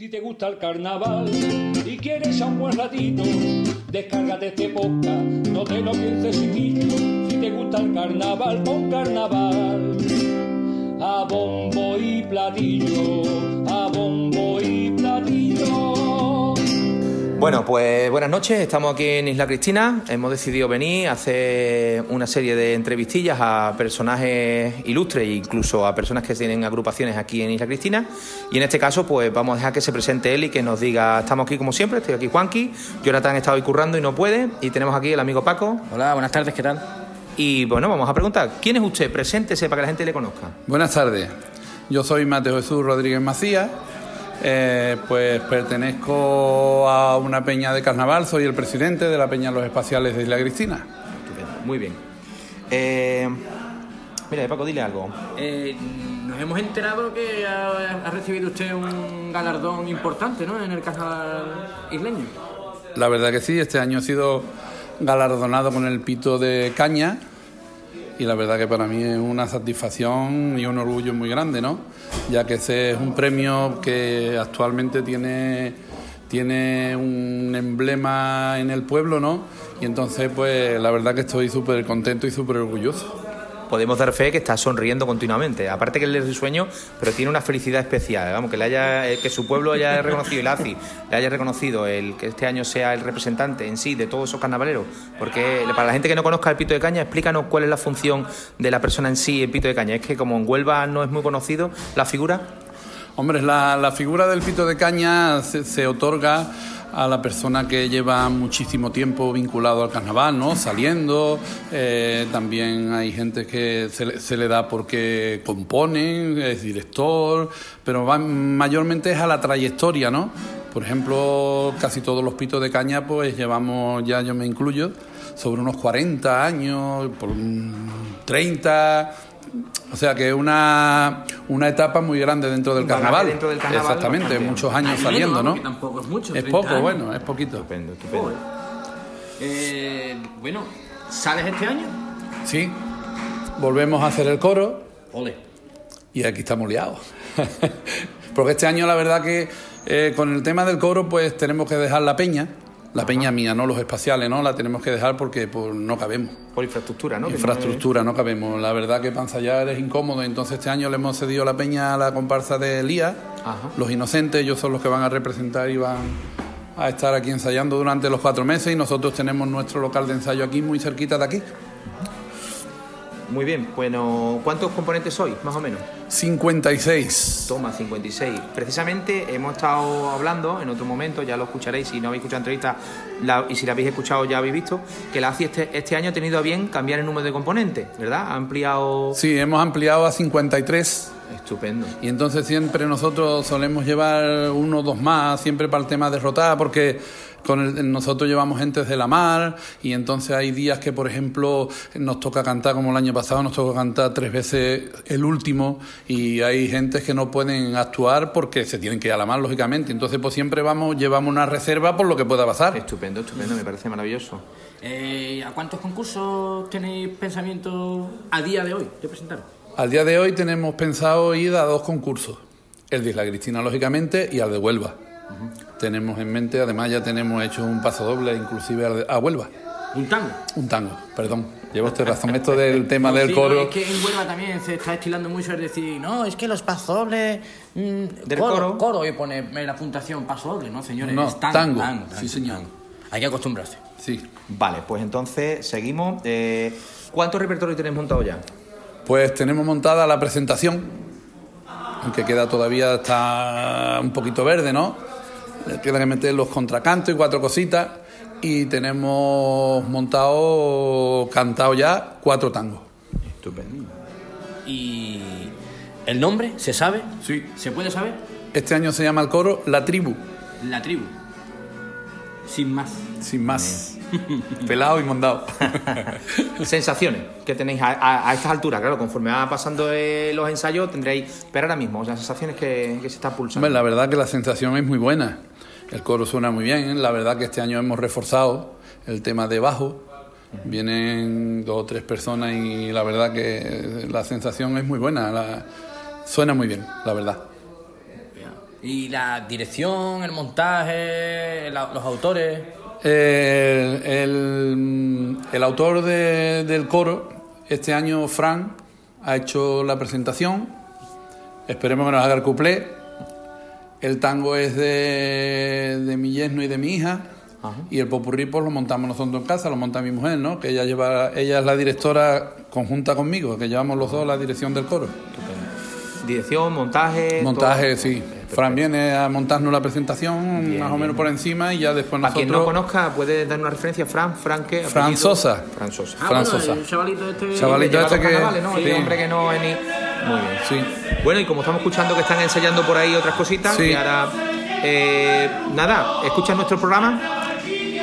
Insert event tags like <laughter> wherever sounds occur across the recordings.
Si te gusta el carnaval y quieres a un buen ratito, descárgate este podcast, no te lo pienses chiquillo. Si te gusta el carnaval, pon carnaval. A bombo y platillo, Bueno, pues buenas noches, estamos aquí en Isla Cristina. Hemos decidido venir a hacer una serie de entrevistillas a personajes ilustres e incluso a personas que tienen agrupaciones aquí en Isla Cristina. Y en este caso, pues vamos a dejar que se presente él y que nos diga, estamos aquí como siempre, estoy aquí Juanqui, Jonathan ha estado ahí currando y no puede, y tenemos aquí el amigo Paco. Hola, buenas tardes, ¿qué tal? Y bueno, vamos a preguntar, ¿quién es usted? Preséntese para que la gente le conozca. Buenas tardes, yo soy Mateo Jesús Rodríguez Macías, eh, pues pertenezco a una peña de carnaval, soy el presidente de la Peña Los Espaciales de Isla Cristina. Estupendo, Muy bien. Eh, mira, Paco, dile algo. Eh, nos hemos enterado que ha, ha recibido usted un galardón importante, ¿no? En el carnaval isleño. La verdad que sí, este año he sido galardonado con el pito de caña y la verdad que para mí es una satisfacción y un orgullo muy grande, ¿no? Ya que ese es un premio que actualmente tiene, tiene un emblema en el pueblo, ¿no? Y entonces, pues la verdad que estoy súper contento y súper orgulloso. Podemos dar fe que está sonriendo continuamente. Aparte que él es risueño, pero tiene una felicidad especial. Vamos, que le haya, eh, que su pueblo haya <laughs> reconocido, el ACI, le haya reconocido el que este año sea el representante en sí de todos esos carnavaleros. Porque para la gente que no conozca el pito de caña, explícanos cuál es la función de la persona en sí, el pito de caña. Es que como en Huelva no es muy conocido la figura. Hombre, la, figura del pito de caña se otorga a la persona que lleva muchísimo tiempo vinculado al carnaval, ¿no? Saliendo, eh, también hay gente que se, le- da porque componen, es director, pero va, mayormente es a la trayectoria, ¿no? Por ejemplo, casi todos los pitos de caña, pues llevamos, ya yo me incluyo, sobre unos 40 años, por un 30, o sea que es una, una etapa muy grande dentro del carnaval. dentro del carnaval, Exactamente, bastante. muchos años Ay, saliendo, ¿no? tampoco es mucho, Es 30 poco, años. bueno, es poquito. Estupendo, estupendo. Eh, bueno, ¿sales este año? Sí, volvemos a hacer el coro Ole. y aquí estamos liados. <laughs> Porque este año la verdad que eh, con el tema del coro pues tenemos que dejar la peña, la peña mía, no los espaciales, ¿no? La tenemos que dejar porque pues, no cabemos. Por infraestructura, ¿no? Infraestructura, no cabemos. La verdad que para ensayar es incómodo, entonces este año le hemos cedido la peña a la comparsa de Elías, Ajá. los inocentes, ellos son los que van a representar y van a estar aquí ensayando durante los cuatro meses y nosotros tenemos nuestro local de ensayo aquí muy cerquita de aquí. Muy bien, bueno, ¿cuántos componentes sois, más o menos? 56. Toma, 56. Precisamente hemos estado hablando en otro momento, ya lo escucharéis si no habéis escuchado entrevista la- y si la habéis escuchado ya habéis visto, que la ACI este, este año ha tenido a bien cambiar el número de componentes, ¿verdad? Ha ampliado... Sí, hemos ampliado a 53 Estupendo. y entonces siempre nosotros solemos llevar uno o dos más, siempre para el tema de rotar, porque con el- nosotros llevamos gente de la mar y entonces hay días que, por ejemplo, nos toca cantar, como el año pasado, nos toca cantar tres veces el último y hay gente que no pueden actuar porque se tienen que ir a la mar, lógicamente. Entonces, pues siempre vamos, llevamos una reserva por lo que pueda pasar. Estupendo, estupendo, me parece maravilloso. Eh, ¿A cuántos concursos tenéis pensamiento a día de hoy de presentaros? Al día de hoy tenemos pensado ir a dos concursos, el de Isla Cristina, lógicamente, y al de Huelva. Tenemos en mente, además ya tenemos hecho un paso doble, inclusive al de- a Huelva. Un tango. Un tango, perdón. Lleva usted razón, esto del <laughs> tema No, del sí, coro. no, es que en Huelva también se está estilando mucho el decir, no, es que los pasodobles. mm, Del coro, coro. coro, y pone en la puntuación pasodoble, ¿no, señores? No, Es tango. Sí, señor. tango. Hay que acostumbrarse. Sí. Vale, pues entonces seguimos. Eh, ¿Cuántos repertorios tenéis montado ya? Pues tenemos montada la presentación, aunque queda todavía está un poquito verde, ¿no? Queda que meter los contracantos y cuatro cositas. Y tenemos montado, cantado ya, cuatro tangos. Estupendo. ¿Y el nombre se sabe? Sí. ¿Se puede saber? Este año se llama el coro La Tribu, La tribu. Sin más. sin más. <laughs> Pelado y mondado. <laughs> Sensaciones que tenéis a, a- a estas alturas, claro, conforme va pasando eh, los ensayos tendréis, pero ahora mismo, o sea, sensaciones que, que se están pulsando. La verdad que la sensación es muy buena. El coro suena muy bien. La verdad que este año hemos reforzado el tema de bajo. Vienen dos o tres personas y la verdad que la sensación es muy buena. La- Suena muy bien, la verdad. Y la dirección, el montaje, la- los autores. Eh, el, el autor de- del coro, este año Fran, ha hecho la presentación. Esperemos que nos haga el cuplé. El tango es de, de mi yerno y de mi hija. Y el popurrí pues lo montamos nosotros en casa, lo monta mi mujer, ¿no? Que ella lleva, ella es la directora conjunta conmigo, que llevamos los dos la dirección del coro. Dirección, montaje. Montaje, todo. sí. Fran viene a montarnos la presentación Bien, más o menos por encima y ya después Para nosotros... quien no conozca, ¿puede dar una referencia? Fran, Fran, ¿qué? Fran? Sosa. Fran Sosa. Ah, Fran bueno, Sosa. el chavalito este. Chavalito Lleva este que- ¿no? sí. El hombre que no es ni... Muy bien. Sí. Bueno, y como estamos escuchando que están ensayando por ahí otras cositas, Sí. y ahora... eh, nada, escuchan nuestro programa.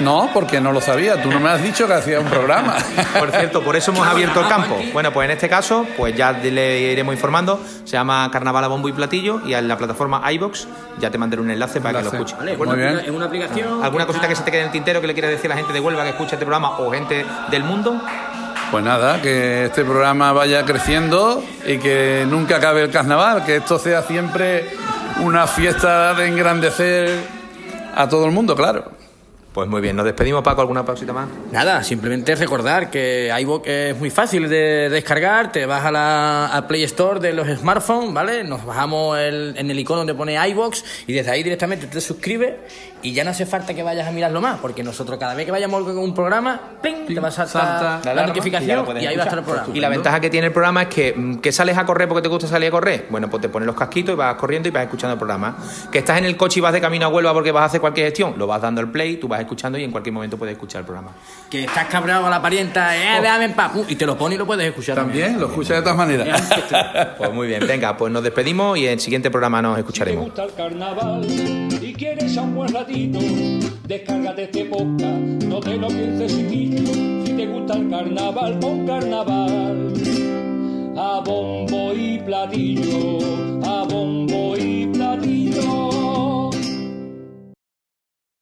No, porque no lo sabía. Tú no me has dicho que hacía un programa. <laughs> Por cierto, por eso hemos abierto el campo. Bueno, pues en este caso, pues ya le iremos informando. Se llama Carnaval a Bombo y Platillo y en la plataforma iBox ya te mandaré un enlace para que lo escuches. Vale. Muy bien. Es una aplicación. ¿Alguna cosita que se te quede en el tintero que le quieras decir a la gente de Huelva que escucha este programa o gente del mundo? Pues nada, que este programa vaya creciendo y que nunca acabe el carnaval, que esto sea siempre una fiesta de engrandecer a todo el mundo, claro. Pues muy bien, nos despedimos Paco, ¿alguna pausita más? Nada, simplemente recordar que iVoox es muy fácil de descargar, te vas a la a Play Store de los smartphones, ¿vale? Nos bajamos el- en el icono donde pone iVoox y desde ahí directamente te suscribes y ya no hace falta que vayas a mirarlo más, porque nosotros cada vez que vayamos con un programa, ¡pling! te va a saltar salta la, y notificación y, puedes ahí va a estar el programa. Y la ventaja que tiene el programa es que, mm, que sales a correr porque te gusta salir a correr. Bueno, pues te pones los casquitos y vas corriendo y vas escuchando el programa. Que estás en el coche y vas de camino a Huelva porque vas a hacer cualquier gestión. Lo vas dando el play, tú vas escuchando y en cualquier momento puedes escuchar el programa. Que estás cabreado con la parienta, eh, déjame en paz, pum, y te lo pone y lo puedes escuchar también. También lo escucha de todas maneras. <laughs> Pues muy bien, venga, pues nos despedimos y en el siguiente programa nos Si te escucharemos. gusta el carnaval y quieres a un buen ratito, descárgate este podcast, no te lo pienses chiquillo. Si te gusta el carnaval, pon carnaval. A bombo y platillo, a bombo